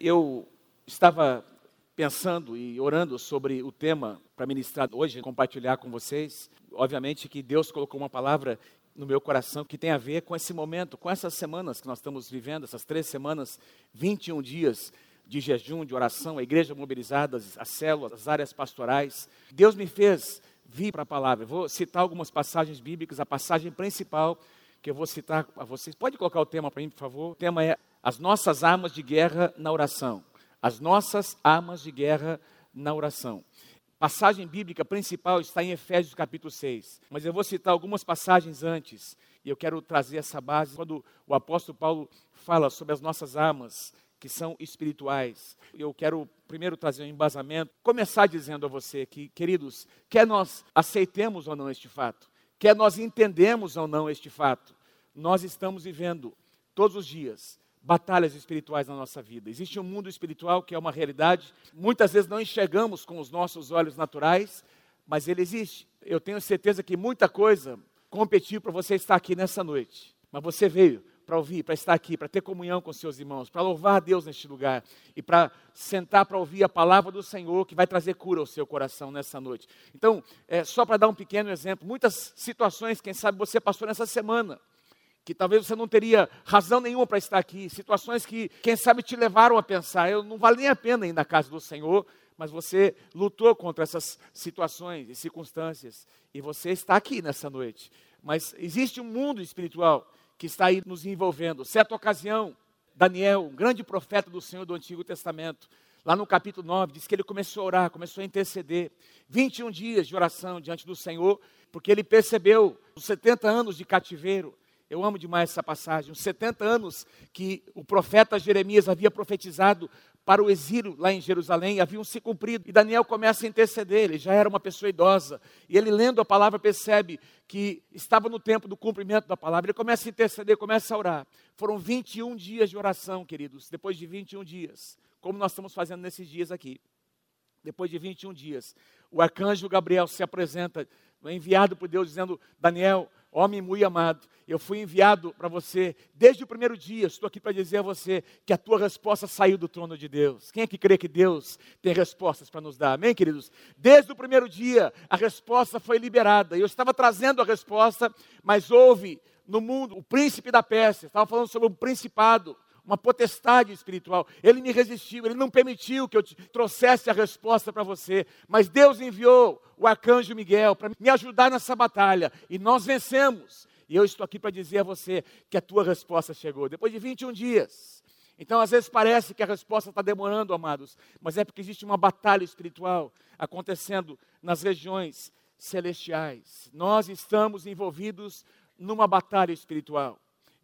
Eu estava pensando e orando sobre o tema para ministrar hoje, compartilhar com vocês. Obviamente que Deus colocou uma palavra no meu coração que tem a ver com esse momento, com essas semanas que nós estamos vivendo, essas três semanas, 21 dias de jejum, de oração, a igreja mobilizada, as células, as áreas pastorais. Deus me fez vir para a palavra. Eu vou citar algumas passagens bíblicas, a passagem principal que eu vou citar a vocês. Pode colocar o tema para mim, por favor? O tema é As nossas armas de guerra na oração. As nossas armas de guerra na oração. Passagem bíblica principal está em Efésios capítulo 6, mas eu vou citar algumas passagens antes, e eu quero trazer essa base quando o apóstolo Paulo fala sobre as nossas armas que são espirituais. Eu quero primeiro trazer um embasamento, começar dizendo a você que, queridos, quer nós aceitemos ou não este fato, quer nós entendemos ou não este fato, nós estamos vivendo todos os dias batalhas espirituais na nossa vida. Existe um mundo espiritual que é uma realidade, muitas vezes não enxergamos com os nossos olhos naturais, mas ele existe. Eu tenho certeza que muita coisa competiu para você estar aqui nessa noite, mas você veio para ouvir, para estar aqui, para ter comunhão com seus irmãos, para louvar a Deus neste lugar e para sentar para ouvir a palavra do Senhor que vai trazer cura ao seu coração nessa noite. Então, é, só para dar um pequeno exemplo, muitas situações, quem sabe você passou nessa semana, que talvez você não teria razão nenhuma para estar aqui, situações que, quem sabe, te levaram a pensar, eu não vale nem a pena ir na casa do Senhor, mas você lutou contra essas situações e circunstâncias, e você está aqui nessa noite. Mas existe um mundo espiritual que está aí nos envolvendo. Certa ocasião, Daniel, um grande profeta do Senhor do Antigo Testamento, lá no capítulo 9, diz que ele começou a orar, começou a interceder. 21 dias de oração diante do Senhor, porque ele percebeu os 70 anos de cativeiro. Eu amo demais essa passagem. Os 70 anos que o profeta Jeremias havia profetizado para o exílio lá em Jerusalém haviam se cumprido. E Daniel começa a interceder, ele já era uma pessoa idosa. E ele, lendo a palavra, percebe que estava no tempo do cumprimento da palavra. Ele começa a interceder, começa a orar. Foram 21 dias de oração, queridos. Depois de 21 dias, como nós estamos fazendo nesses dias aqui. Depois de 21 dias, o arcanjo Gabriel se apresenta, enviado por Deus, dizendo: Daniel, homem muito amado, eu fui enviado para você desde o primeiro dia. Estou aqui para dizer a você que a tua resposta saiu do trono de Deus. Quem é que crê que Deus tem respostas para nos dar? Amém, queridos? Desde o primeiro dia, a resposta foi liberada. Eu estava trazendo a resposta, mas houve no mundo o príncipe da Pérsia. Estava falando sobre um principado uma potestade espiritual. Ele me resistiu, ele não permitiu que eu trouxesse a resposta para você. Mas Deus enviou o arcanjo Miguel para me ajudar nessa batalha. E nós vencemos. E eu estou aqui para dizer a você que a tua resposta chegou. Depois de 21 dias. Então, às vezes parece que a resposta está demorando, amados, mas é porque existe uma batalha espiritual acontecendo nas regiões celestiais. Nós estamos envolvidos numa batalha espiritual.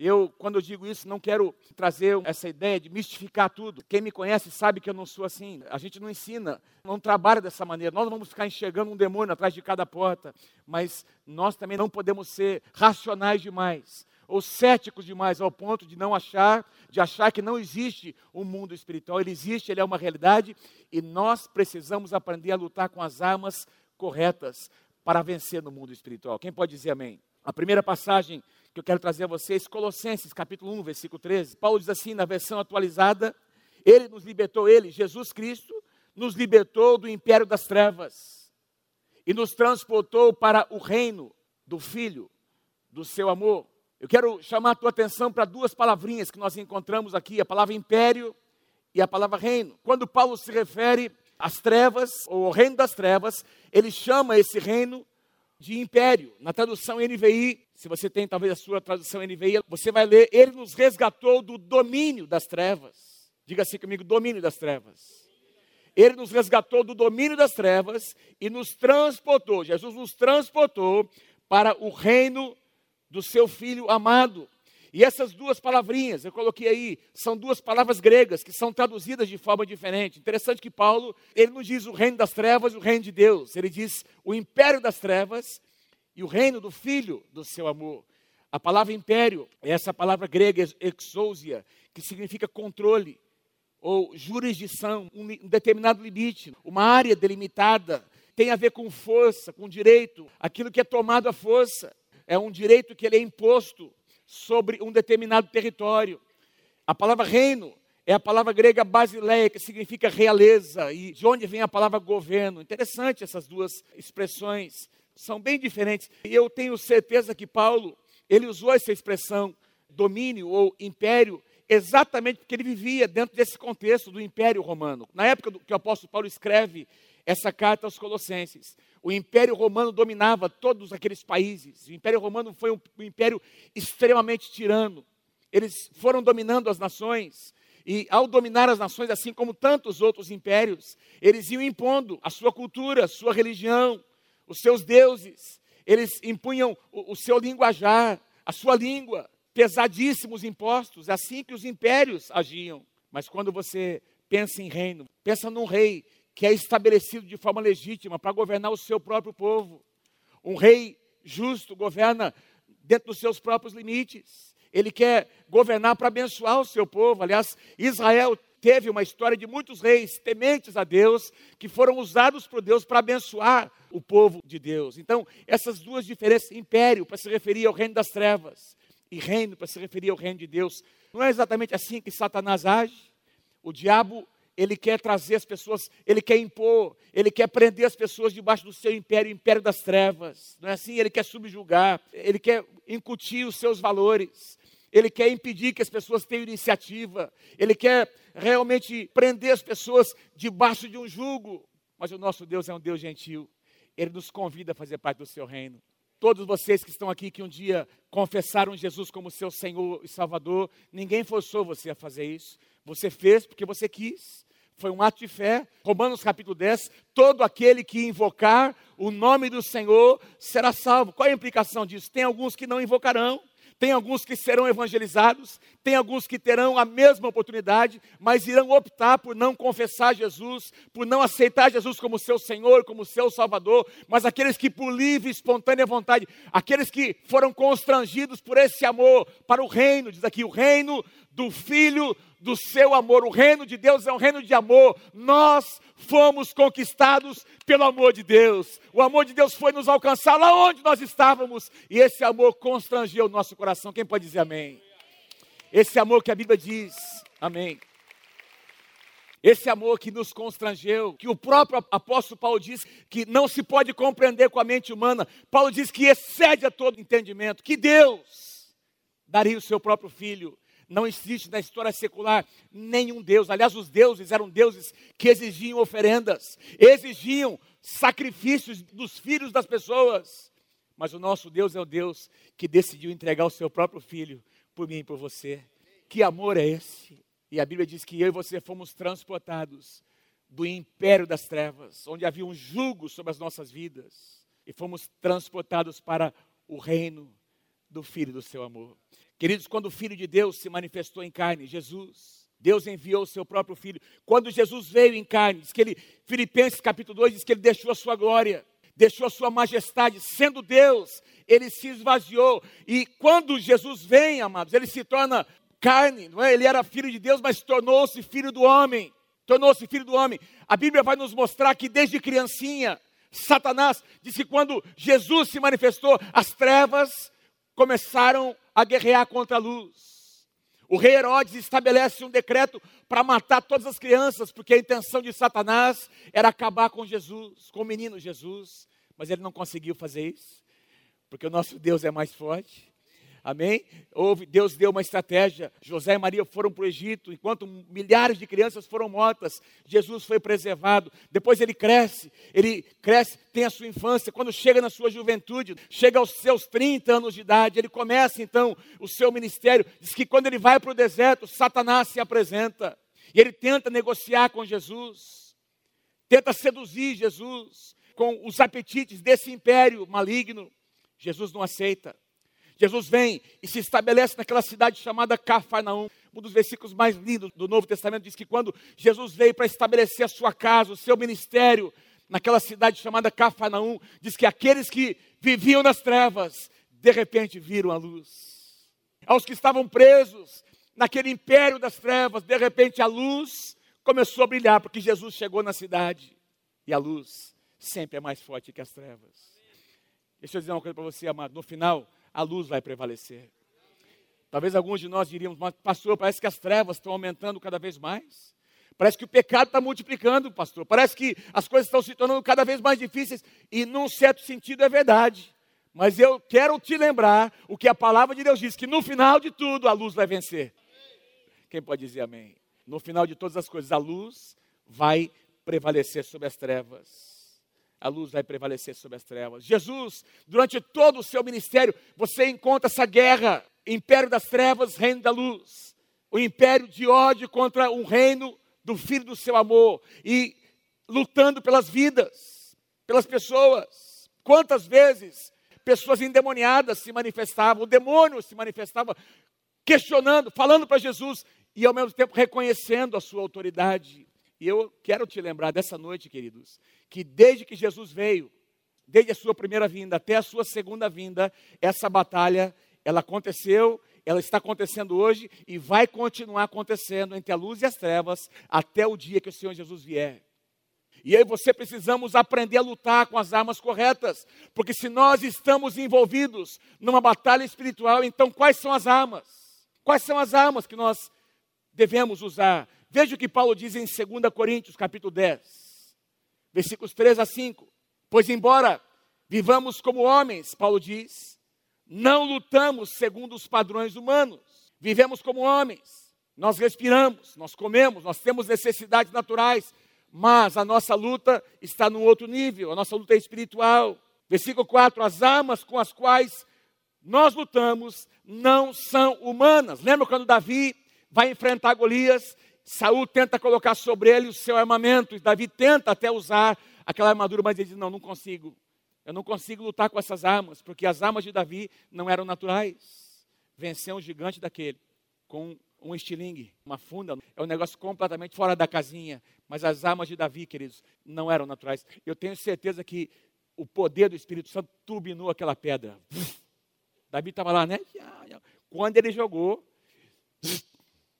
Eu, quando eu digo isso, não quero trazer essa ideia de mistificar tudo. Quem me conhece sabe que eu não sou assim. A gente não ensina, não trabalha dessa maneira. Nós não vamos ficar enxergando um demônio atrás de cada porta. Mas nós também não podemos ser racionais demais ou céticos demais ao ponto de não achar, de achar que não existe um mundo espiritual. Ele existe, ele é uma realidade e nós precisamos aprender a lutar com as armas corretas para vencer no mundo espiritual. Quem pode dizer amém? A primeira passagem que eu quero trazer a vocês, Colossenses capítulo 1, versículo 13. Paulo diz assim na versão atualizada: Ele nos libertou, ele, Jesus Cristo, nos libertou do império das trevas e nos transportou para o reino do Filho, do seu amor. Eu quero chamar a tua atenção para duas palavrinhas que nós encontramos aqui, a palavra império e a palavra reino. Quando Paulo se refere às trevas, ou ao reino das trevas, ele chama esse reino de império. Na tradução NVI, se você tem talvez a sua tradução NVI, você vai ler: Ele nos resgatou do domínio das trevas. Diga assim comigo: domínio das trevas. Ele nos resgatou do domínio das trevas e nos transportou. Jesus nos transportou para o reino do seu filho amado. E essas duas palavrinhas, eu coloquei aí, são duas palavras gregas que são traduzidas de forma diferente. Interessante que Paulo, ele não diz o reino das trevas o reino de Deus. Ele diz o império das trevas e o reino do filho do seu amor. A palavra império é essa palavra grega exousia, que significa controle ou jurisdição, um determinado limite, uma área delimitada, tem a ver com força, com direito, aquilo que é tomado à força, é um direito que ele é imposto sobre um determinado território. A palavra reino é a palavra grega basileia, que significa realeza, e de onde vem a palavra governo. Interessante essas duas expressões, são bem diferentes. E eu tenho certeza que Paulo, ele usou essa expressão domínio ou império exatamente porque ele vivia dentro desse contexto do Império Romano. Na época que o apóstolo Paulo escreve essa carta aos Colossenses, o Império Romano dominava todos aqueles países. O Império Romano foi um, um império extremamente tirano. Eles foram dominando as nações. E ao dominar as nações, assim como tantos outros impérios, eles iam impondo a sua cultura, a sua religião, os seus deuses. Eles impunham o, o seu linguajar, a sua língua pesadíssimos impostos, é assim que os impérios agiam. Mas quando você pensa em reino, pensa num rei que é estabelecido de forma legítima para governar o seu próprio povo. Um rei justo governa dentro dos seus próprios limites. Ele quer governar para abençoar o seu povo. Aliás, Israel teve uma história de muitos reis tementes a Deus, que foram usados por Deus para abençoar o povo de Deus. Então, essas duas diferenças, império para se referir ao reino das trevas e reino para se referir ao reino de Deus. Não é exatamente assim que Satanás age. O diabo, ele quer trazer as pessoas, ele quer impor, ele quer prender as pessoas debaixo do seu império, o império das trevas. Não é assim? Ele quer subjugar, ele quer incutir os seus valores. Ele quer impedir que as pessoas tenham iniciativa. Ele quer realmente prender as pessoas debaixo de um jugo. Mas o nosso Deus é um Deus gentil. Ele nos convida a fazer parte do seu reino. Todos vocês que estão aqui que um dia confessaram Jesus como seu Senhor e Salvador, ninguém forçou você a fazer isso. Você fez porque você quis. Foi um ato de fé. Romanos capítulo 10, todo aquele que invocar o nome do Senhor será salvo. Qual é a implicação disso? Tem alguns que não invocarão, tem alguns que serão evangelizados, tem alguns que terão a mesma oportunidade, mas irão optar por não confessar Jesus, por não aceitar Jesus como seu Senhor, como seu Salvador, mas aqueles que por livre e espontânea vontade, aqueles que foram constrangidos por esse amor para o reino, diz aqui, o reino do Filho do seu amor. O reino de Deus é um reino de amor. Nós fomos conquistados pelo amor de Deus. O amor de Deus foi nos alcançar lá onde nós estávamos. E esse amor constrangeu o nosso coração. Quem pode dizer amém? Esse amor que a Bíblia diz, amém. Esse amor que nos constrangeu, que o próprio apóstolo Paulo diz que não se pode compreender com a mente humana. Paulo diz que excede a todo entendimento, que Deus daria o seu próprio filho não existe na história secular nenhum Deus. Aliás, os deuses eram deuses que exigiam oferendas, exigiam sacrifícios dos filhos das pessoas. Mas o nosso Deus é o Deus que decidiu entregar o seu próprio filho por mim e por você. Que amor é esse? E a Bíblia diz que eu e você fomos transportados do império das trevas, onde havia um jugo sobre as nossas vidas, e fomos transportados para o reino do Filho do seu amor. Queridos, quando o Filho de Deus se manifestou em carne, Jesus, Deus enviou o seu próprio Filho. Quando Jesus veio em carne, diz que ele, Filipenses capítulo 2, diz que ele deixou a sua glória, deixou a sua majestade, sendo Deus, ele se esvaziou. E quando Jesus vem, amados, ele se torna carne, não é? Ele era filho de Deus, mas tornou-se filho do homem. Tornou-se filho do homem. A Bíblia vai nos mostrar que desde criancinha, Satanás disse que quando Jesus se manifestou, as trevas começaram a guerrear contra a luz. O rei Herodes estabelece um decreto para matar todas as crianças, porque a intenção de Satanás era acabar com Jesus, com o menino Jesus, mas ele não conseguiu fazer isso, porque o nosso Deus é mais forte. Amém? Houve, Deus deu uma estratégia. José e Maria foram para o Egito, enquanto milhares de crianças foram mortas, Jesus foi preservado. Depois ele cresce, ele cresce, tem a sua infância. Quando chega na sua juventude, chega aos seus 30 anos de idade, ele começa então o seu ministério. Diz que quando ele vai para o deserto, Satanás se apresenta e ele tenta negociar com Jesus, tenta seduzir Jesus com os apetites desse império maligno. Jesus não aceita. Jesus vem e se estabelece naquela cidade chamada Cafarnaum. Um dos versículos mais lindos do Novo Testamento diz que quando Jesus veio para estabelecer a sua casa, o seu ministério, naquela cidade chamada Cafarnaum, diz que aqueles que viviam nas trevas, de repente viram a luz. Aos que estavam presos naquele império das trevas, de repente a luz começou a brilhar, porque Jesus chegou na cidade. E a luz sempre é mais forte que as trevas. Deixa eu dizer uma coisa para você, amado. No final, a luz vai prevalecer. Talvez alguns de nós diríamos, mas pastor, parece que as trevas estão aumentando cada vez mais. Parece que o pecado está multiplicando, pastor. Parece que as coisas estão se tornando cada vez mais difíceis. E, num certo sentido, é verdade. Mas eu quero te lembrar o que a palavra de Deus diz: que no final de tudo a luz vai vencer. Quem pode dizer amém? No final de todas as coisas, a luz vai prevalecer sobre as trevas. A luz vai prevalecer sobre as trevas. Jesus, durante todo o seu ministério, você encontra essa guerra: império das trevas, reino da luz. O império de ódio contra um reino do filho do seu amor. E lutando pelas vidas, pelas pessoas. Quantas vezes pessoas endemoniadas se manifestavam, o demônio se manifestava questionando, falando para Jesus e ao mesmo tempo reconhecendo a sua autoridade. E eu quero te lembrar dessa noite, queridos, que desde que Jesus veio, desde a sua primeira vinda até a sua segunda vinda, essa batalha, ela aconteceu, ela está acontecendo hoje e vai continuar acontecendo entre a luz e as trevas até o dia que o Senhor Jesus vier. E aí você precisamos aprender a lutar com as armas corretas, porque se nós estamos envolvidos numa batalha espiritual, então quais são as armas? Quais são as armas que nós devemos usar? Veja o que Paulo diz em 2 Coríntios, capítulo 10, versículos 3 a 5. Pois embora vivamos como homens, Paulo diz, não lutamos segundo os padrões humanos. Vivemos como homens. Nós respiramos, nós comemos, nós temos necessidades naturais, mas a nossa luta está num outro nível, a nossa luta é espiritual. Versículo 4: As armas com as quais nós lutamos não são humanas. Lembra quando Davi vai enfrentar Golias? Saul tenta colocar sobre ele o seu armamento, Davi tenta até usar aquela armadura, mas ele diz: Não, não consigo. Eu não consigo lutar com essas armas, porque as armas de Davi não eram naturais. Vencer um gigante daquele com um estilingue, uma funda, é um negócio completamente fora da casinha. Mas as armas de Davi, queridos, não eram naturais. Eu tenho certeza que o poder do Espírito Santo turbinou aquela pedra. Davi estava lá, né? Quando ele jogou,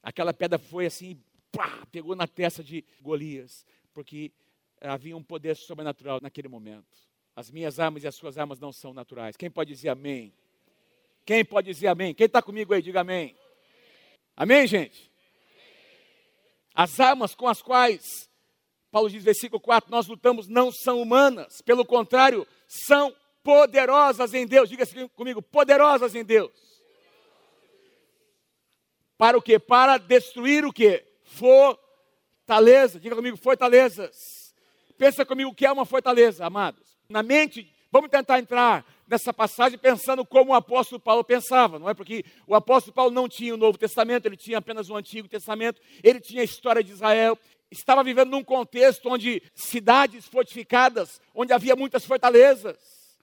aquela pedra foi assim, pá, pegou na testa de Golias, porque havia um poder sobrenatural naquele momento. As minhas armas e as suas armas não são naturais. Quem pode dizer amém? Quem pode dizer amém? Quem está comigo aí, diga amém. Amém, gente? As armas com as quais, Paulo diz, versículo 4, nós lutamos não são humanas, pelo contrário, são poderosas em Deus. Diga assim comigo, poderosas em Deus. Para o quê? Para destruir o quê? Fortaleza. Diga comigo, fortalezas. Pensa comigo o que é uma fortaleza, amados. Na mente, vamos tentar entrar nessa passagem pensando como o apóstolo Paulo pensava, não é? Porque o apóstolo Paulo não tinha o Novo Testamento, ele tinha apenas o Antigo Testamento, ele tinha a história de Israel, estava vivendo num contexto onde cidades fortificadas, onde havia muitas fortalezas.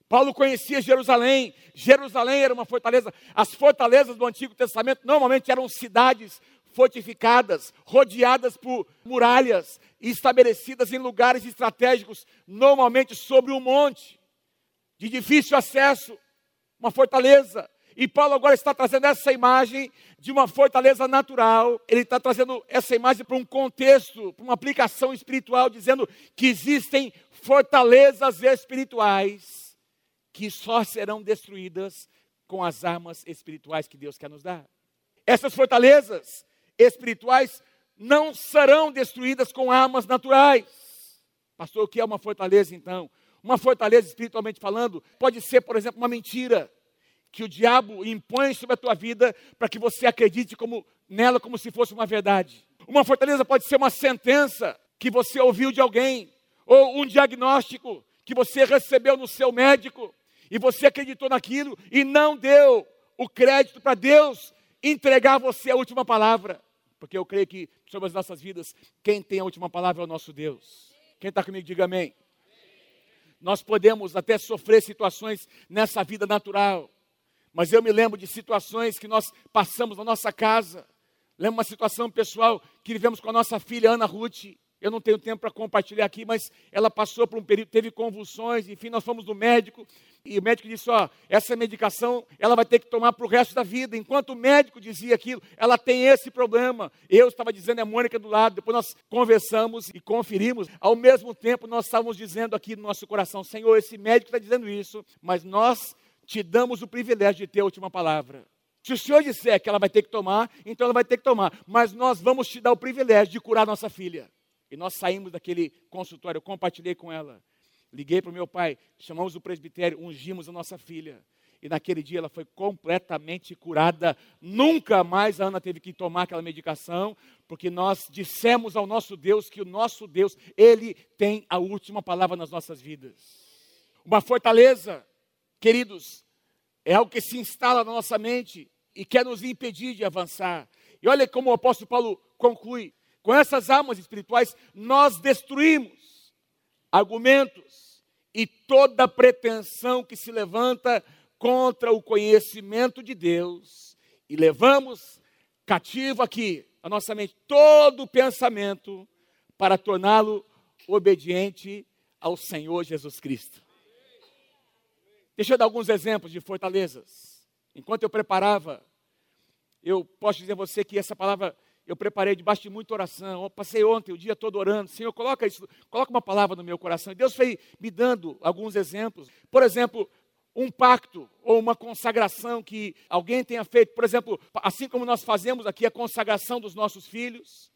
Paulo conhecia Jerusalém, Jerusalém era uma fortaleza. As fortalezas do Antigo Testamento normalmente eram cidades fortificadas, rodeadas por muralhas estabelecidas em lugares estratégicos, normalmente sobre um monte de difícil acesso, uma fortaleza. E Paulo agora está trazendo essa imagem de uma fortaleza natural, ele está trazendo essa imagem para um contexto, para uma aplicação espiritual, dizendo que existem fortalezas espirituais que só serão destruídas com as armas espirituais que Deus quer nos dar. Essas fortalezas espirituais não serão destruídas com armas naturais. Pastor, o que é uma fortaleza então? Uma fortaleza espiritualmente falando pode ser, por exemplo, uma mentira que o diabo impõe sobre a tua vida para que você acredite como, nela como se fosse uma verdade. Uma fortaleza pode ser uma sentença que você ouviu de alguém, ou um diagnóstico que você recebeu no seu médico, e você acreditou naquilo e não deu o crédito para Deus entregar a você a última palavra. Porque eu creio que sobre as nossas vidas, quem tem a última palavra é o nosso Deus. Quem está comigo, diga amém. Nós podemos até sofrer situações nessa vida natural, mas eu me lembro de situações que nós passamos na nossa casa. Lembro uma situação pessoal que vivemos com a nossa filha Ana Ruth. Eu não tenho tempo para compartilhar aqui, mas ela passou por um período, teve convulsões, enfim, nós fomos no médico e o médico disse: Ó, essa medicação ela vai ter que tomar para o resto da vida. Enquanto o médico dizia aquilo, ela tem esse problema. Eu estava dizendo, é a Mônica do lado. Depois nós conversamos e conferimos. Ao mesmo tempo, nós estávamos dizendo aqui no nosso coração: Senhor, esse médico está dizendo isso, mas nós te damos o privilégio de ter a última palavra. Se o Senhor disser que ela vai ter que tomar, então ela vai ter que tomar. Mas nós vamos te dar o privilégio de curar nossa filha. E nós saímos daquele consultório, eu compartilhei com ela. Liguei para o meu pai, chamamos o presbitério, ungimos a nossa filha. E naquele dia ela foi completamente curada. Nunca mais a Ana teve que tomar aquela medicação, porque nós dissemos ao nosso Deus que o nosso Deus, Ele tem a última palavra nas nossas vidas. Uma fortaleza, queridos, é algo que se instala na nossa mente e quer nos impedir de avançar. E olha como o apóstolo Paulo conclui: com essas armas espirituais, nós destruímos argumentos e toda pretensão que se levanta contra o conhecimento de Deus e levamos cativo aqui a nossa mente todo o pensamento para torná-lo obediente ao Senhor Jesus Cristo. Deixa eu dar alguns exemplos de fortalezas. Enquanto eu preparava, eu posso dizer a você que essa palavra eu preparei debaixo de muita oração. Eu passei ontem o dia todo orando. Senhor, coloca isso, coloca uma palavra no meu coração. E Deus foi me dando alguns exemplos. Por exemplo, um pacto ou uma consagração que alguém tenha feito. Por exemplo, assim como nós fazemos aqui a consagração dos nossos filhos.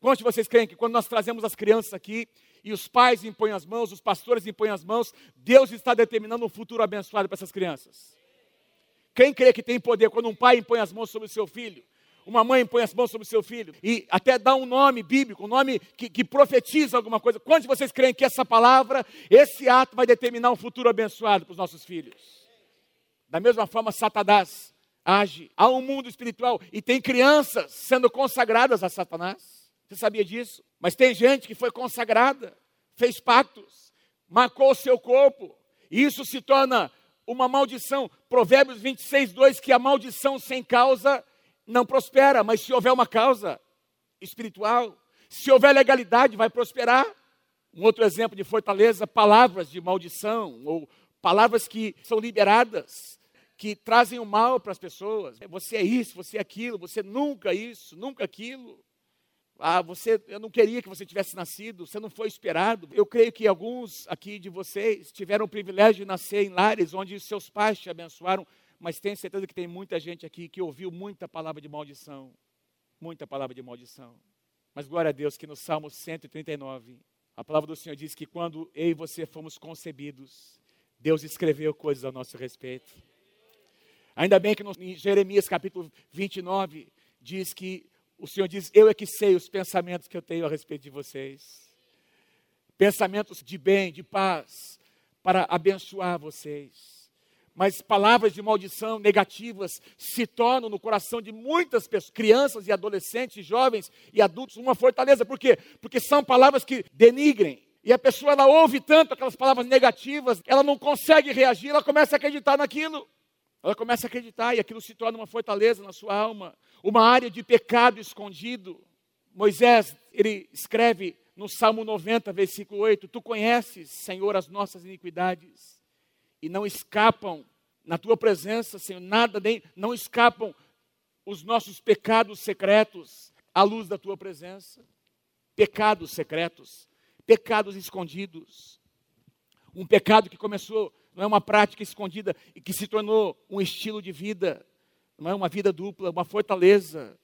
Quantos de vocês creem que quando nós trazemos as crianças aqui, e os pais impõem as mãos, os pastores impõem as mãos, Deus está determinando um futuro abençoado para essas crianças. Quem crê que tem poder quando um pai impõe as mãos sobre o seu filho? Uma mãe impõe as mãos sobre o seu filho e até dá um nome bíblico, um nome que, que profetiza alguma coisa. Quantos de vocês creem que essa palavra, esse ato vai determinar um futuro abençoado para os nossos filhos? Da mesma forma, Satanás age. Há um mundo espiritual e tem crianças sendo consagradas a Satanás. Você sabia disso? Mas tem gente que foi consagrada, fez pactos, marcou o seu corpo, e isso se torna uma maldição. Provérbios 26, 2: que a maldição sem causa não prospera, mas se houver uma causa espiritual, se houver legalidade, vai prosperar. Um outro exemplo de fortaleza, palavras de maldição, ou palavras que são liberadas, que trazem o mal para as pessoas. Você é isso, você é aquilo, você nunca isso, nunca aquilo. Ah, você, eu não queria que você tivesse nascido, você não foi esperado. Eu creio que alguns aqui de vocês tiveram o privilégio de nascer em lares onde seus pais te abençoaram, mas tenho certeza que tem muita gente aqui que ouviu muita palavra de maldição. Muita palavra de maldição. Mas glória a Deus que no Salmo 139, a palavra do Senhor diz que quando eu e você fomos concebidos, Deus escreveu coisas a nosso respeito. Ainda bem que no, em Jeremias capítulo 29 diz que o Senhor diz: Eu é que sei os pensamentos que eu tenho a respeito de vocês. Pensamentos de bem, de paz, para abençoar vocês. Mas palavras de maldição negativas se tornam no coração de muitas pessoas, crianças e adolescentes, jovens e adultos, uma fortaleza. Por quê? Porque são palavras que denigrem. E a pessoa ela ouve tanto aquelas palavras negativas, ela não consegue reagir, ela começa a acreditar naquilo. Ela começa a acreditar e aquilo se torna uma fortaleza na sua alma, uma área de pecado escondido. Moisés, ele escreve no Salmo 90, versículo 8: Tu conheces, Senhor, as nossas iniquidades e não escapam na tua presença, Senhor, nada nem não escapam os nossos pecados secretos à luz da tua presença. Pecados secretos, pecados escondidos. Um pecado que começou não é uma prática escondida e que se tornou um estilo de vida, não é uma vida dupla, uma fortaleza.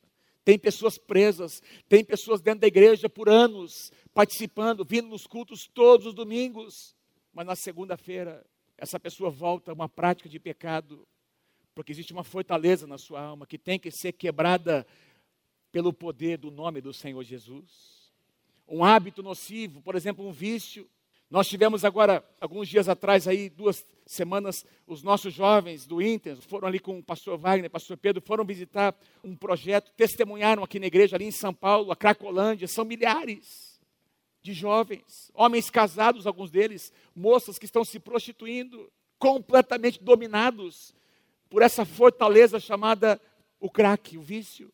Tem pessoas presas, tem pessoas dentro da igreja por anos, participando, vindo nos cultos todos os domingos, mas na segunda-feira essa pessoa volta a uma prática de pecado, porque existe uma fortaleza na sua alma que tem que ser quebrada pelo poder do nome do Senhor Jesus. Um hábito nocivo, por exemplo, um vício, nós tivemos agora, alguns dias atrás, aí, duas semanas, os nossos jovens do Inter foram ali com o pastor Wagner, pastor Pedro, foram visitar um projeto, testemunharam aqui na igreja, ali em São Paulo, a Cracolândia, são milhares de jovens, homens casados, alguns deles, moças que estão se prostituindo, completamente dominados por essa fortaleza chamada o crack, o vício.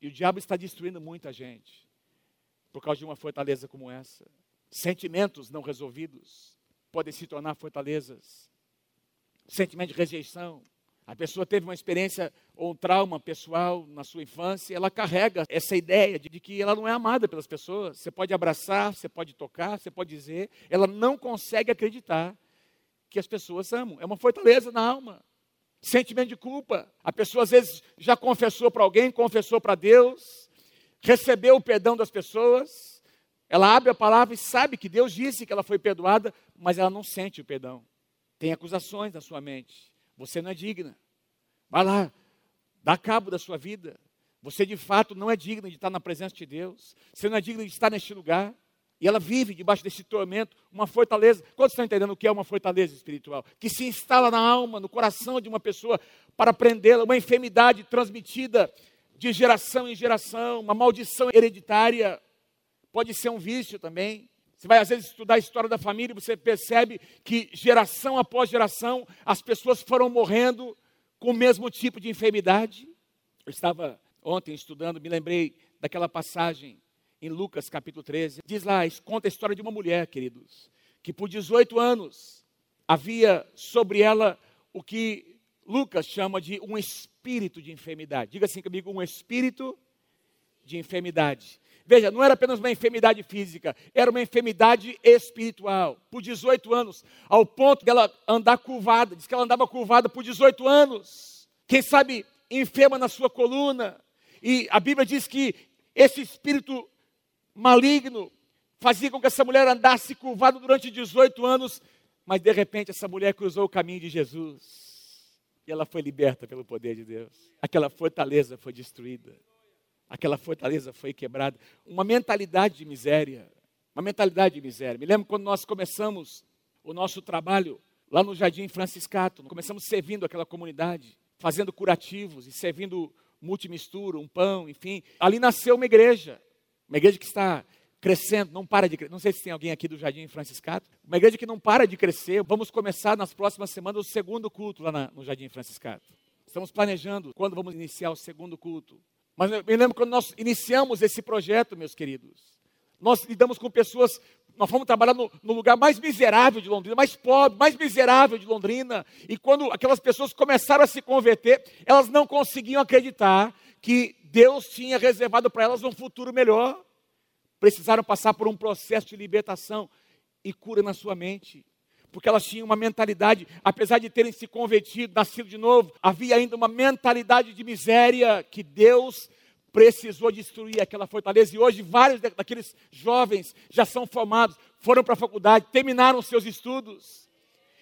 E o diabo está destruindo muita gente por causa de uma fortaleza como essa. Sentimentos não resolvidos podem se tornar fortalezas. Sentimento de rejeição. A pessoa teve uma experiência ou um trauma pessoal na sua infância, ela carrega essa ideia de, que ela não é amada pelas pessoas. Você pode abraçar, você pode tocar, você pode dizer, ela não consegue acreditar que as pessoas amam. É uma fortaleza na alma. Sentimento de culpa. A pessoa às vezes já confessou para alguém, confessou para Deus, recebeu o perdão das pessoas. Ela abre a palavra e sabe que Deus disse que ela foi perdoada, mas ela não sente o perdão. Tem acusações na sua mente. Você não é digna. Vai lá, dá cabo da sua vida. Você de fato não é digno de estar na presença de Deus. Você não é digno de estar neste lugar. E ela vive debaixo desse tormento, uma fortaleza. Quantos estão entendendo o que é uma fortaleza espiritual? Que se instala na alma, no coração de uma pessoa para prendê-la, uma enfermidade transmitida de geração em geração, uma maldição hereditária. Pode ser um vício também. Você vai às vezes estudar a história da família e você percebe que geração após geração as pessoas foram morrendo com o mesmo tipo de enfermidade. Eu estava ontem estudando, me lembrei daquela passagem em Lucas capítulo 13. Diz lá, conta a história de uma mulher, queridos, que por 18 anos havia sobre ela o que Lucas chama de um espírito de enfermidade. Diga assim comigo, um espírito de enfermidade. Veja, não era apenas uma enfermidade física, era uma enfermidade espiritual. Por 18 anos, ao ponto de ela andar curvada. Diz que ela andava curvada por 18 anos. Quem sabe enferma na sua coluna. E a Bíblia diz que esse espírito maligno fazia com que essa mulher andasse curvada durante 18 anos, mas de repente essa mulher cruzou o caminho de Jesus. E ela foi liberta pelo poder de Deus. Aquela fortaleza foi destruída. Aquela fortaleza foi quebrada. Uma mentalidade de miséria. Uma mentalidade de miséria. Me lembro quando nós começamos o nosso trabalho lá no Jardim Franciscato. Começamos servindo aquela comunidade, fazendo curativos e servindo multimistura, um pão, enfim. Ali nasceu uma igreja. Uma igreja que está crescendo, não para de crescer. Não sei se tem alguém aqui do Jardim Franciscato. Uma igreja que não para de crescer. Vamos começar nas próximas semanas o segundo culto lá na, no Jardim Franciscato. Estamos planejando quando vamos iniciar o segundo culto. Mas eu me lembro quando nós iniciamos esse projeto, meus queridos. Nós lidamos com pessoas, nós fomos trabalhar no, no, lugar mais miserável de Londrina, mais pobre, mais miserável de Londrina. E quando aquelas pessoas começaram a se converter, elas não conseguiam acreditar que Deus tinha reservado para elas um futuro melhor. Precisaram passar por um processo de libertação e cura na sua mente. Porque elas tinham uma mentalidade, apesar de terem se convertido, nascido de novo, havia ainda uma mentalidade de miséria que Deus precisou destruir aquela fortaleza. E hoje, vários daqueles jovens já são formados, foram para a faculdade, terminaram seus estudos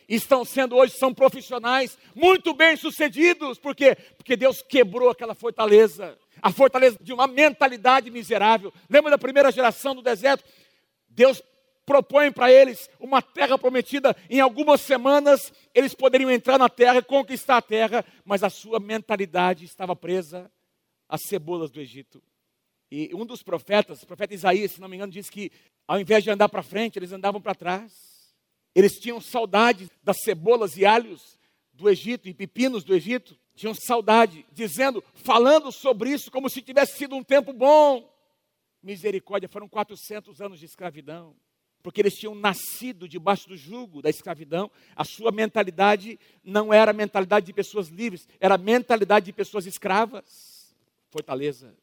estão sendo hoje, são profissionais muito bem sucedidos. Por quê? Porque Deus quebrou aquela fortaleza, a fortaleza de uma mentalidade miserável. Lembra da primeira geração do deserto? Deus propõe para eles uma terra prometida. Em algumas semanas eles poderiam entrar na terra e conquistar a terra, mas a sua mentalidade estava presa às cebolas do Egito. E um dos profetas, o profeta Isaías, se não me engano, diz que ao invés de andar para frente, eles andavam para trás. Eles tinham saudade das cebolas e alhos do Egito e pepinos do Egito. Tinham saudade, dizendo, falando sobre isso como se tivesse sido um tempo bom. Misericórdia, foram 400 anos de escravidão. Porque eles tinham nascido debaixo do jugo da escravidão. A sua mentalidade não era a mentalidade de pessoas livres, era a mentalidade de pessoas escravas. Fortaleza.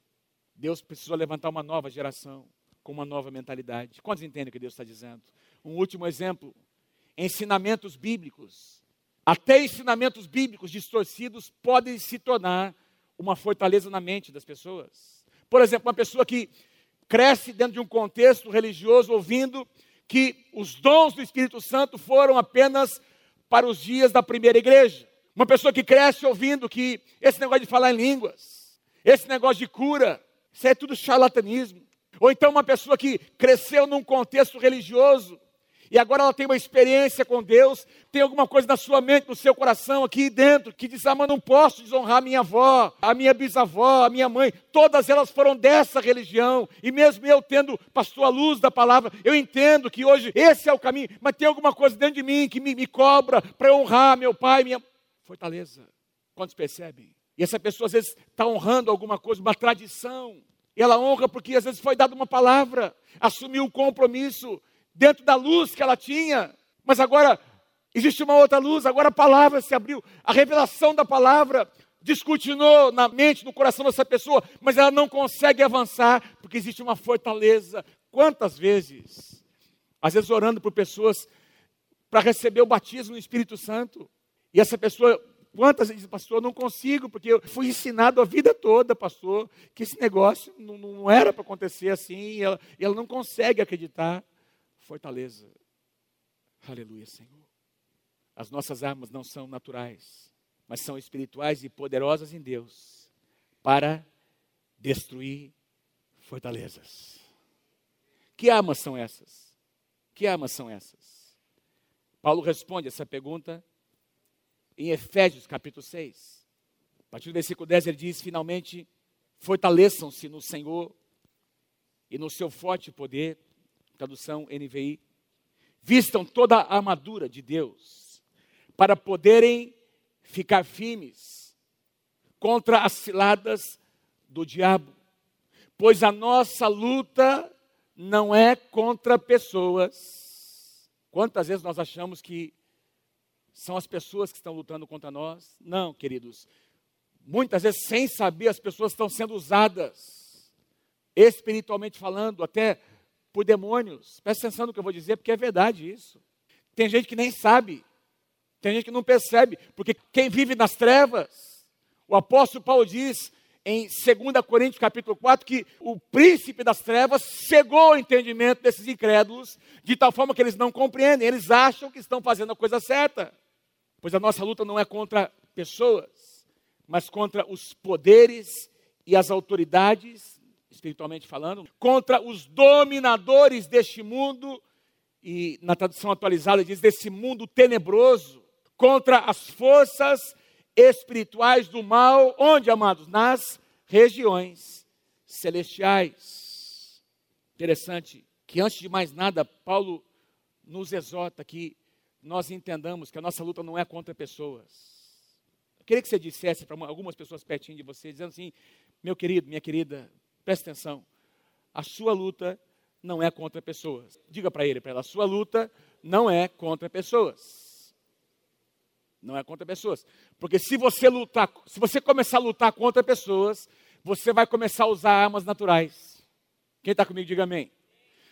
Deus precisou levantar uma nova geração com uma nova mentalidade. Quantos entendem o que Deus está dizendo? Um último exemplo ensinamentos bíblicos, até ensinamentos bíblicos distorcidos podem se tornar uma fortaleza na mente das pessoas. Por exemplo, uma pessoa que cresce dentro de um contexto religioso ouvindo que os dons do Espírito Santo foram apenas para os dias da primeira igreja. Uma pessoa que cresce ouvindo que esse negócio de falar em línguas, esse negócio de cura, isso é tudo charlatanismo. Ou então uma pessoa que cresceu num contexto religioso e agora ela tem uma experiência com Deus, tem alguma coisa na sua mente, no seu coração, aqui dentro, que diz: Ah, mas não posso desonrar minha avó, a minha bisavó, a minha mãe. Todas elas foram dessa religião. E mesmo eu tendo, pastor, a luz da palavra, eu entendo que hoje esse é o caminho, mas tem alguma coisa dentro de mim que me, me cobra para honrar meu pai, minha. Fortaleza. Quantos percebem? E essa pessoa às vezes está honrando alguma coisa, uma tradição. E ela honra porque às vezes foi dada uma palavra, assumiu um compromisso, dentro da luz que ela tinha, mas agora existe uma outra luz, agora a palavra se abriu, a revelação da palavra descortinou na mente, no coração dessa pessoa, mas ela não consegue avançar porque existe uma fortaleza. Quantas vezes, às vezes orando por pessoas para receber o batismo no Espírito Santo, e essa pessoa Quantas vezes, pastor, não consigo, porque eu fui ensinado a vida toda, pastor, que esse negócio não, não era para acontecer assim, e ela, e ela não consegue acreditar. Fortaleza. Aleluia, Senhor. As nossas armas não são naturais, mas são espirituais e poderosas em Deus para destruir fortalezas. Que armas são essas? Que armas são essas? Paulo responde essa pergunta em Efésios capítulo 6. A partir do versículo 10 ele diz: Finalmente, fortaleçam-se no Senhor e no seu forte poder. Tradução NVI. Vistam toda a armadura de Deus para poderem ficar firmes contra as ciladas do diabo. Pois a nossa luta não é contra pessoas. Quantas vezes nós achamos que são as pessoas que estão lutando contra nós? Não, queridos. Muitas vezes, sem saber, as pessoas estão sendo usadas, espiritualmente falando, até por demônios. Presta atenção no que eu vou dizer, porque é verdade isso. Tem gente que nem sabe, tem gente que não percebe, porque quem vive nas trevas, o apóstolo Paulo diz em 2 Coríntios capítulo 4 que o príncipe das trevas cegou o entendimento desses incrédulos, de tal forma que eles não compreendem, eles acham que estão fazendo a coisa certa. Pois a nossa luta não é contra pessoas, mas contra os poderes e as autoridades, espiritualmente falando, contra os dominadores deste mundo, e na tradução atualizada diz desse mundo tenebroso, contra as forças espirituais do mal, onde, amados? Nas regiões celestiais. Interessante que antes de mais nada, Paulo nos exorta que nós entendamos que a nossa luta não é contra pessoas. Eu queria que você dissesse para algumas pessoas pertinho de você, dizendo assim: meu querido, minha querida, preste atenção, a sua luta não é contra pessoas. Diga para ele, para ela, a sua luta não é contra pessoas. Não é contra pessoas. Porque se você lutar, se você começar a lutar contra pessoas, você vai começar a usar armas naturais. Quem está comigo, diga amém.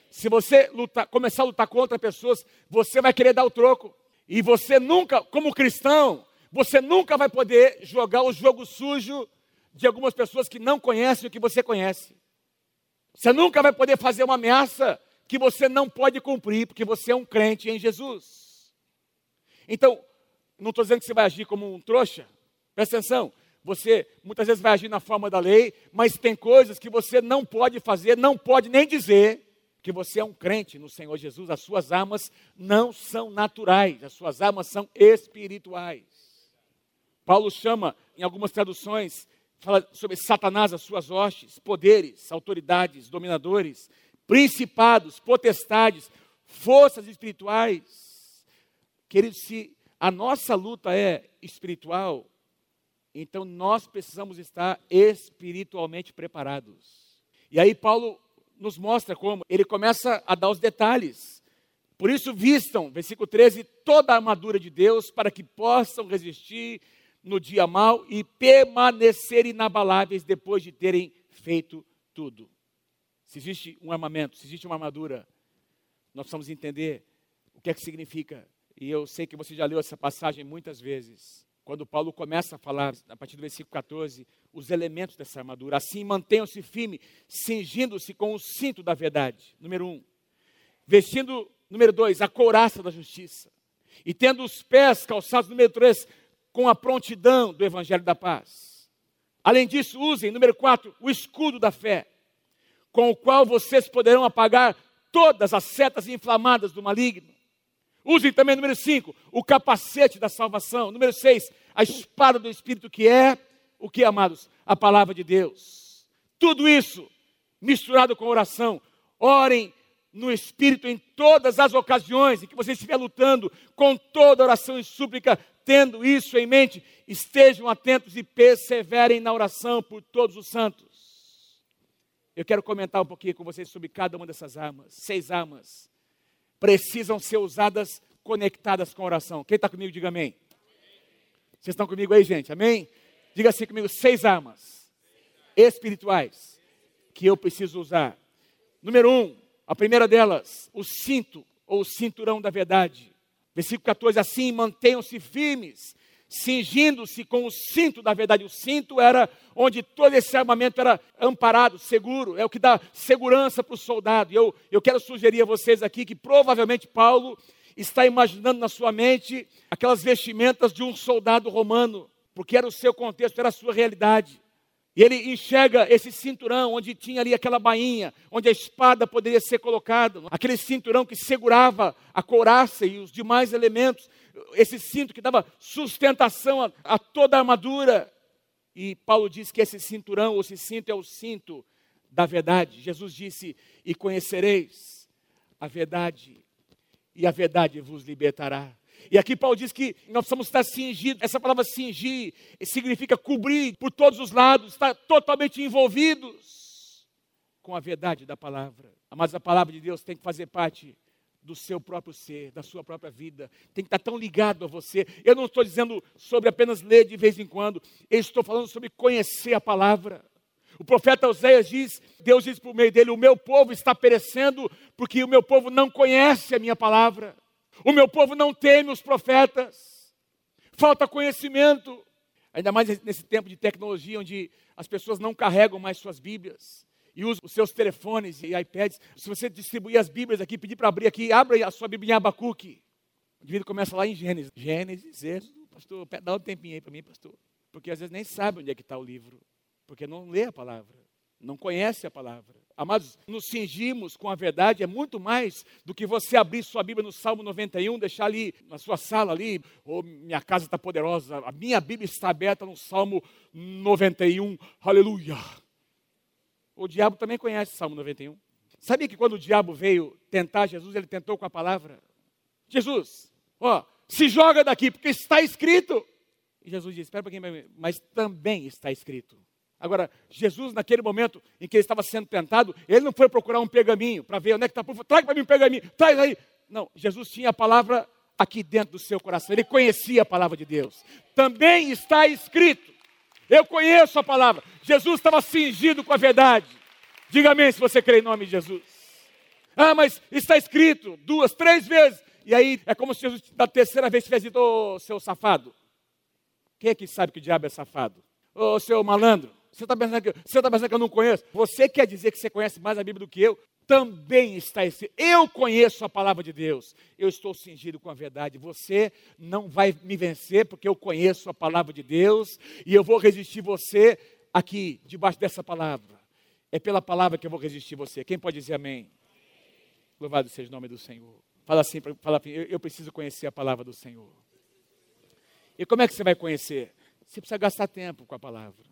Se você lutar, começar a lutar contra pessoas, você vai querer dar o troco. E você nunca, como cristão, você nunca vai poder jogar o jogo sujo de algumas pessoas que não conhecem o que você conhece. Você nunca vai poder fazer uma ameaça que você não pode cumprir, porque você é um crente em Jesus. Então, não estou dizendo que você vai agir como um trouxa, presta atenção. Você muitas vezes vai agir na forma da lei, mas tem coisas que você não pode fazer, não pode nem dizer, que você é um crente no Senhor Jesus, as suas armas não são naturais, as suas armas são espirituais. Paulo chama, em algumas traduções, fala sobre Satanás, as suas hostes, poderes, autoridades, dominadores, principados, potestades, forças espirituais. Queridos, se a nossa luta é espiritual, então nós precisamos estar espiritualmente preparados. E aí Paulo nos mostra como. Ele começa a dar os detalhes. Por isso, vistam, versículo 13, toda a armadura de Deus para que possam resistir no dia mau e permanecer inabaláveis depois de terem feito tudo. Se existe um armamento, se existe uma armadura, nós precisamos entender o que é que significa. E eu sei que você já leu essa passagem muitas vezes quando Paulo começa a falar, a partir do versículo 14, os elementos dessa armadura. Assim, mantenham-se firmes, cingindo-se com o cinto da verdade. Número um. Vestindo, número dois, a couraça da justiça. E tendo os pés calçados, número três, com a prontidão do evangelho da paz. Além disso, usem, número quatro, o escudo da fé, com o qual vocês poderão apagar todas as setas inflamadas do maligno. Usem também, número 5, o capacete da salvação. Número 6, a espada do Espírito, que é o que, amados? A palavra de Deus. Tudo isso misturado com oração. Orem no Espírito em todas as ocasiões em que você estiver lutando, com toda oração e súplica, tendo isso em mente, estejam atentos e perseverem na oração por todos os santos. Eu quero comentar um pouquinho com vocês sobre cada uma dessas armas, seis armas precisam ser usadas conectadas com a oração. Quem está comigo, diga amém. Vocês estão comigo aí, gente? Amém? Diga assim comigo: seis armas espirituais que eu preciso usar. Número um, a primeira delas, o cinto ou o cinturão da verdade. Versículo 14: Assim mantenham-se firmes, cingindo-se com o cinto da verdade. O cinto era onde todo esse armamento era amparado, seguro, é o que dá segurança para o soldado. E eu, eu quero sugerir a vocês aqui que provavelmente Paulo está imaginando na sua mente aquelas vestimentas de um soldado romano, porque era o seu contexto, era a sua realidade. E ele enxerga esse cinturão onde tinha ali aquela bainha, onde a espada poderia ser colocada, aquele cinturão que segurava a couraça e os demais elementos, esse cinto que dava sustentação a, a toda a armadura. E Paulo diz que esse cinturão, ou esse cinto é o cinto da verdade. Jesus disse: "E conhecereis a verdade, e a verdade vos libertará". E aqui Paulo diz que nós precisamos estar cingidos. Essa palavra cingir significa cobrir por todos os lados, estar totalmente envolvidos com a verdade da palavra. Mas a palavra de Deus tem que fazer parte do seu próprio ser, da sua própria vida. Tem que estar tão ligado a você. Eu não estou dizendo sobre apenas ler de vez em quando. Eu estou falando sobre conhecer a palavra. O profeta Oséias diz, Deus diz por meio dele, o meu povo está perecendo porque o meu povo não conhece a minha palavra. O meu povo não teme os profetas. Falta conhecimento. Ainda mais nesse tempo de tecnologia, onde as pessoas não carregam mais suas Bíblias e usam os seus telefones e iPads. Se você distribuir as Bíblias aqui, pedir para abrir aqui, abra a sua Bíblia em Abacuque. O indivíduo começa lá em Gênesis. Gênesis, Êxodo, pastor, dá um tempinho aí para mim, pastor. Porque às vezes nem sabe onde é que está o livro. Porque não lê a palavra, não conhece a palavra. Amados, nos cingimos com a verdade é muito mais do que você abrir sua Bíblia no Salmo 91, deixar ali na sua sala ali, ou oh, minha casa está poderosa, a minha Bíblia está aberta no Salmo 91, aleluia. O diabo também conhece o Salmo 91. Sabia que quando o diabo veio tentar Jesus, ele tentou com a palavra? Jesus, ó, se joga daqui, porque está escrito. E Jesus disse: Espera um pouquinho, mas também está escrito. Agora, Jesus, naquele momento em que ele estava sendo tentado, ele não foi procurar um pergaminho para ver onde é que está. Traga para mim um pergaminho, traz aí. Não, Jesus tinha a palavra aqui dentro do seu coração. Ele conhecia a palavra de Deus. Também está escrito. Eu conheço a palavra. Jesus estava cingido com a verdade. Diga amém se você crê em nome de Jesus. Ah, mas está escrito duas, três vezes. E aí é como se Jesus, da terceira vez, tivesse dito, ô oh, seu safado. Quem é que sabe que o diabo é safado? Ô oh, seu malandro. Você está pensando, que, tá pensando que eu não conheço? Você quer dizer que você conhece mais a Bíblia do que eu? Também está escrito. Eu conheço a palavra de Deus. Eu estou cingido com a verdade. Você não vai me vencer porque eu conheço a palavra de Deus e eu vou resistir você aqui, debaixo dessa palavra. É pela palavra que eu vou resistir você. Quem pode dizer amém? Louvado seja o nome do Senhor. Fala assim, fala, eu, eu preciso conhecer a palavra do Senhor. E como é que você vai conhecer? Você precisa gastar tempo com a palavra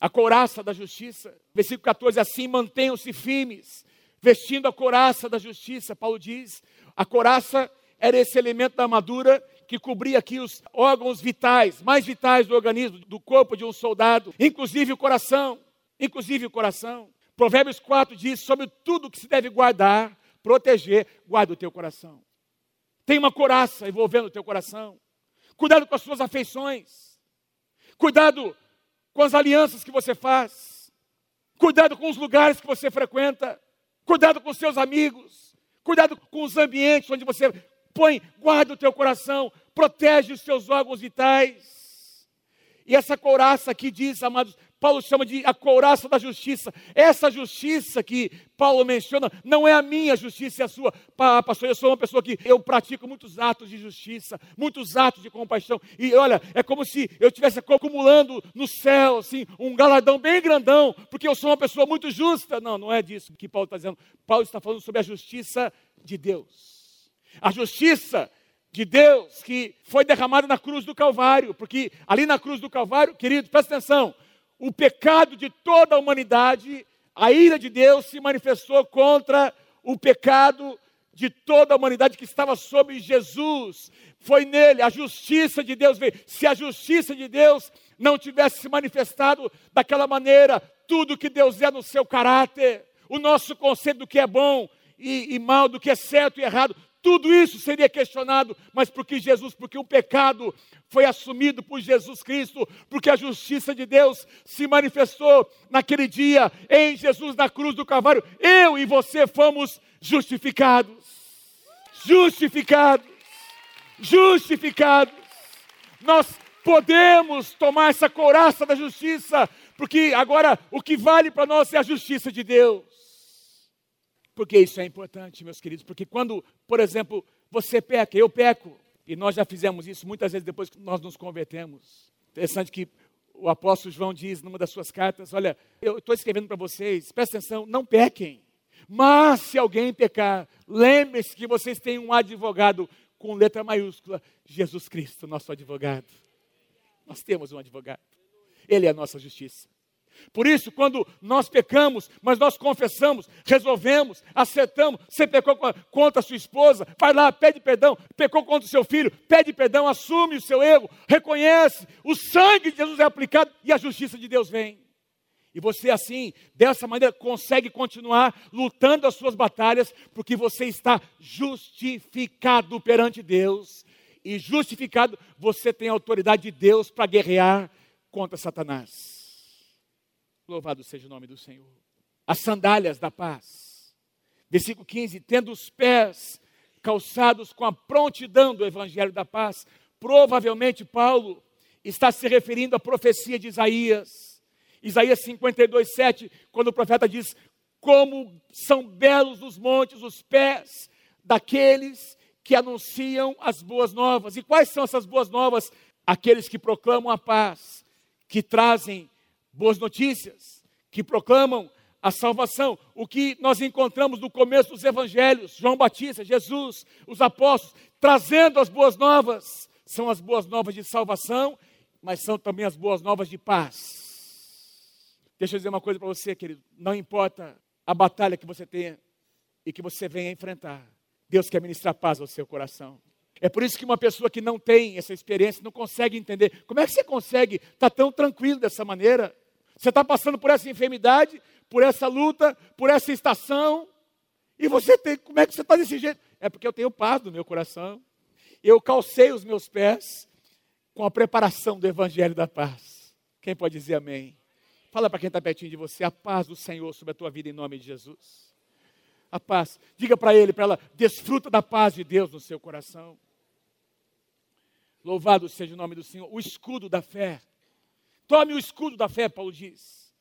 a couraça da justiça. Versículo 14: Assim mantenham-se firmes, vestindo a couraça da justiça. Paulo diz: a couraça era esse elemento da armadura que cobria aqui os órgãos vitais, mais vitais do organismo, do corpo de um soldado, inclusive o coração. Inclusive o coração. Provérbios 4 diz: sobre tudo que se deve guardar, proteger, guarda o teu coração. Tem uma couraça envolvendo o teu coração. Cuidado com as suas afeições. Cuidado com as alianças que você faz, cuidado com os lugares que você frequenta, cuidado com seus amigos, cuidado com os ambientes onde você põe, guarda o teu coração, protege os seus órgãos vitais. E essa couraça aqui diz, amados, Paulo chama de a couraça da justiça. Essa justiça que Paulo menciona não é a minha justiça, é a sua. Pastor, eu sou uma pessoa que eu pratico muitos atos de justiça, muitos atos de compaixão. E olha, é como se eu estivesse acumulando no céu, assim, um galardão bem grandão, porque eu sou uma pessoa muito justa. Não, não é disso que Paulo está dizendo. Paulo está falando sobre a justiça de Deus. A justiça de Deus que foi derramada na cruz do Calvário, porque ali na cruz do Calvário, querido, presta atenção, o pecado de toda a humanidade, a ira de Deus se manifestou contra o pecado de toda a humanidade que estava sobre Jesus. Foi nele, a justiça de Deus veio. Se a justiça de Deus não tivesse se manifestado daquela maneira, tudo que Deus é no seu caráter, o nosso conceito do que é bom e, e mal, do que é certo e errado, tudo isso seria questionado, mas porque Jesus, porque o pecado foi assumido por Jesus Cristo, porque a justiça de Deus se manifestou naquele dia em Jesus na cruz do Calvário. Eu e você fomos justificados. Justificados. Justificados. Nós podemos tomar essa couraça da justiça, porque agora o que vale para nós é a justiça de Deus. Porque isso é importante, meus queridos, porque quando, por exemplo, você peca, eu peco, e nós já fizemos isso muitas vezes depois que nós nos convertemos. Interessante que o apóstolo João diz numa das suas cartas: Olha, eu estou escrevendo para vocês, presta atenção, não pequem. Mas se alguém pecar, lembre-se que vocês têm um advogado com letra maiúscula, Jesus Cristo, nosso advogado. Nós temos um advogado. Ele é a nossa justiça. Por isso, quando nós pecamos, mas nós confessamos, resolvemos, acertamos, você pecou contra a sua esposa, vai lá, pede perdão, pecou contra o seu filho, pede perdão, assume o seu erro, reconhece, o sangue de Jesus é aplicado e a justiça de Deus vem. E você, assim, dessa maneira, consegue continuar lutando as suas batalhas, porque você está justificado perante Deus. E justificado, você tem a autoridade de Deus para guerrear contra Satanás. Louvado seja o nome do Senhor. As sandálias da paz. Versículo 15: tendo os pés calçados com a prontidão do evangelho da paz. Provavelmente Paulo está se referindo à profecia de Isaías. Isaías 52, 7, quando o profeta diz: Como são belos os montes os pés daqueles que anunciam as boas novas. E quais são essas boas novas? Aqueles que proclamam a paz, que trazem boas notícias, que proclamam a salvação. O que nós encontramos no começo dos evangelhos, João Batista, Jesus, os apóstolos, trazendo as boas novas, são as boas novas de salvação, mas são também as boas novas de paz. Deixa eu dizer uma coisa para você, querido. Não importa a batalha que você tenha e que você venha enfrentar, Deus quer ministrar paz ao seu coração. É por isso que uma pessoa que não tem essa experiência não consegue entender. Como é que você consegue estar tão tranquilo dessa maneira? Você está passando por essa enfermidade, por essa luta, por essa estação, e você tem, como é que você está desse jeito? É porque eu tenho paz no meu coração. Eu calcei os meus pés com a preparação do Evangelho da Paz. Quem pode dizer amém? Fala para quem está pertinho de você, a paz do Senhor sobre a tua vida em nome de Jesus. A paz. Diga para ele, para ela, desfruta da paz de Deus no seu coração. Louvado seja o nome do Senhor. O escudo da fé. Tome o escudo da fé, Paulo diz.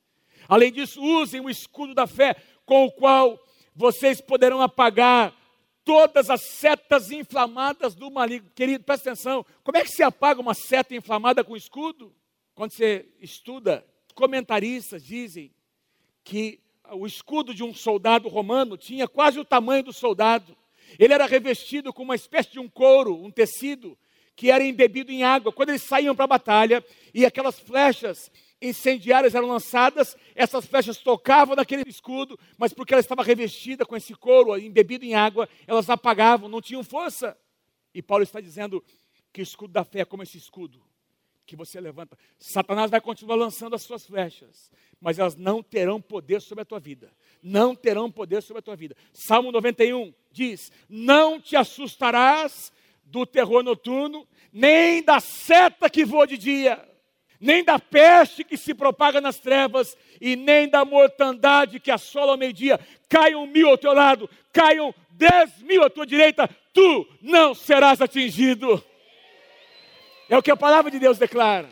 Além disso, usem o escudo da fé, com o qual vocês poderão apagar todas as setas inflamadas do maligno. Querido, presta atenção. Como é que se apaga uma seta inflamada com escudo? Quando você estuda, comentaristas dizem que o escudo de um soldado romano tinha quase o tamanho do soldado. Ele era revestido com uma espécie de um couro, um tecido, que era embebido em água. Quando eles saíam para a batalha e aquelas flechas incendiárias eram lançadas, essas flechas tocavam naquele escudo, mas porque ela estava revestida com esse couro embebido em água, elas apagavam, não tinham força. E Paulo está dizendo que o escudo da fé é como esse escudo que você levanta. Satanás vai continuar lançando as suas flechas, mas elas não terão poder sobre a tua vida. Não terão poder sobre a tua vida. Salmo 91 diz: Não te assustarás do terror noturno, nem da seta que voa de dia, nem da peste que se propaga nas trevas, e nem da mortandade que assola ao meio-dia. Caiam mil ao teu lado, caiam dez mil à tua direita, tu não serás atingido. É o que a palavra de Deus declara.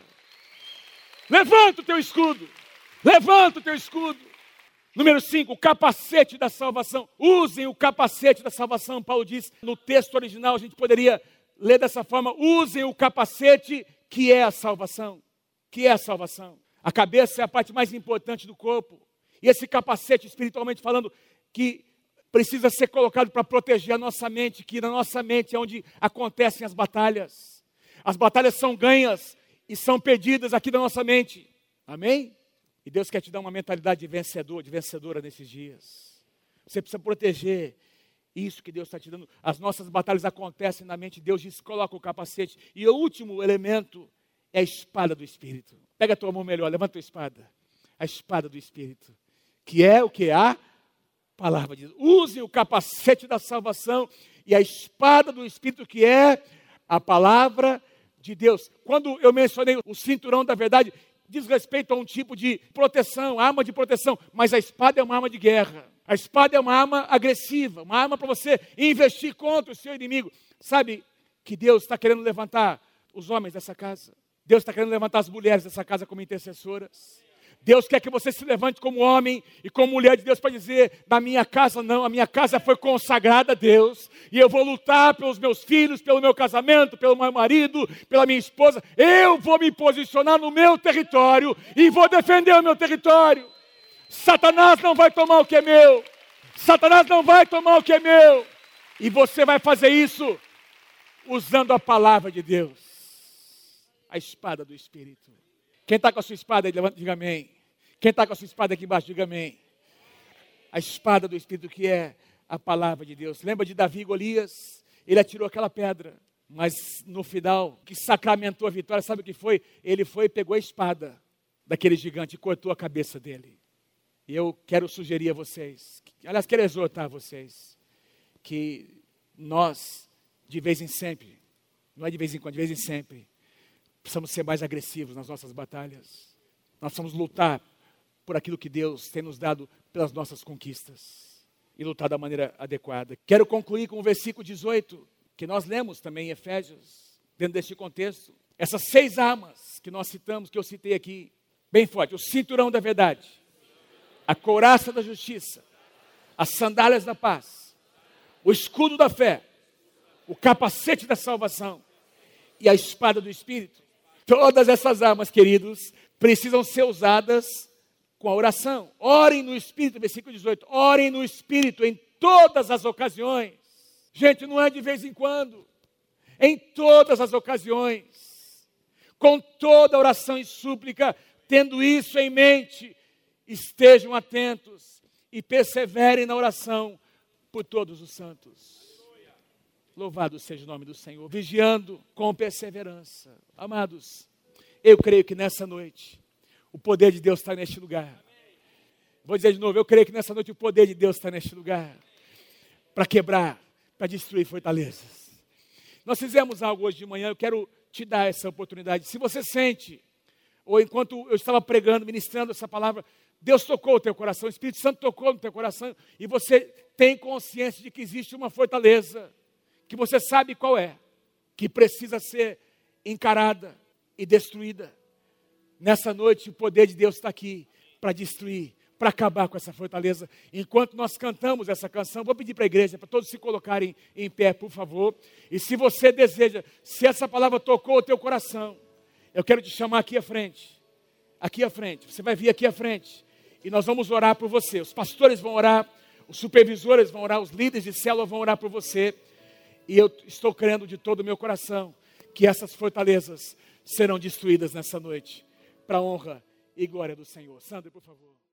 Levanta o teu escudo, levanta o teu escudo. Número 5, o capacete da salvação. Usem o capacete da salvação. Paulo diz no texto original, a gente poderia ler dessa forma: usem o capacete que é a salvação. Que é a salvação. A cabeça é a parte mais importante do corpo. E esse capacete, espiritualmente falando, que precisa ser colocado para proteger a nossa mente, que na nossa mente é onde acontecem as batalhas. As batalhas são ganhas e são perdidas aqui na nossa mente. Amém? E Deus quer te dar uma mentalidade de vencedor, de vencedora nesses dias. Você precisa proteger isso que Deus está te dando. As nossas batalhas acontecem na mente. Deus diz: coloca o capacete. E o último elemento é a espada do Espírito. Pega a tua mão melhor, levanta a espada. A espada do Espírito. Que é o que? A palavra de Deus. Use o capacete da salvação e a espada do Espírito, que é a palavra de Deus. Quando eu mencionei o cinturão da verdade, diz respeito a um tipo de proteção, arma de proteção, mas a espada é uma arma de guerra. A espada é uma arma agressiva, uma arma para você investir contra o seu inimigo. Sabe que Deus está querendo levantar os homens dessa casa? Deus está querendo levantar as mulheres dessa casa como intercessoras. Deus quer que você se levante como homem e como mulher de Deus para dizer: na minha casa não, a minha casa foi consagrada a Deus, e eu vou lutar pelos meus filhos, pelo meu casamento, pelo meu marido, pela minha esposa. Eu vou me posicionar no meu território e vou defender o meu território. Satanás não vai tomar o que é meu. Satanás não vai tomar o que é meu. E você vai fazer isso usando a palavra de Deus, a espada do Espírito. Quem está com a sua espada aí, levanta, diga amém. Quem está com a sua espada aqui embaixo, diga amém. A espada do Espírito que é a palavra de Deus. Lembra de Davi e Golias? Ele atirou aquela pedra, mas no final, que sacramentou a vitória, sabe o que foi? Ele foi e pegou a espada daquele gigante e cortou a cabeça dele. E eu quero sugerir a vocês, aliás, quero exortar vocês, que nós, de vez em sempre, não é de vez em quando, de vez em sempre, precisamos ser mais agressivos nas nossas batalhas. Nós precisamos lutar por aquilo que Deus tem nos dado pelas nossas conquistas e lutar da maneira adequada. Quero concluir com o versículo 18, que nós lemos também em Efésios, dentro deste contexto. Essas seis armas que nós citamos, que eu citei aqui, bem forte: o cinturão da verdade, a couraça da justiça, as sandálias da paz, o escudo da fé, o capacete da salvação e a espada do Espírito. Todas essas armas, queridos, precisam ser usadas com a oração. Orem no Espírito, versículo 18. Orem no Espírito em todas as ocasiões. Gente, não é de vez em quando. Em todas as ocasiões. Com toda oração e súplica, tendo isso em mente, estejam atentos e perseverem na oração por todos os santos. Louvado seja o nome do Senhor. Vigiando com perseverança. Amados, eu creio que nessa noite o poder de Deus está neste lugar. Vou dizer de novo, eu creio que nessa noite o poder de Deus está neste lugar. Para quebrar, para destruir fortalezas. Nós fizemos algo hoje de manhã, eu quero te dar essa oportunidade. Se você sente, ou enquanto eu estava pregando, ministrando essa palavra, Deus tocou o teu coração, o Espírito Santo tocou no teu coração, e você tem consciência de que existe uma fortaleza que você sabe qual é, que precisa ser encarada e destruída. Nessa noite, o poder de Deus está aqui para destruir, para acabar com essa fortaleza. Enquanto nós cantamos essa canção, vou pedir para a igreja, para todos se colocarem em pé, por favor. E se você deseja, se essa palavra tocou o teu coração, eu quero te chamar aqui à frente. Aqui à frente. Você vai vir aqui à frente. E nós vamos orar por você. Os pastores vão orar, os supervisores vão orar, os líderes de célula vão orar por você. E eu estou crendo de todo o meu coração que essas fortalezas serão destruídas nessa noite, para a honra e glória do Senhor. Sandra, por favor.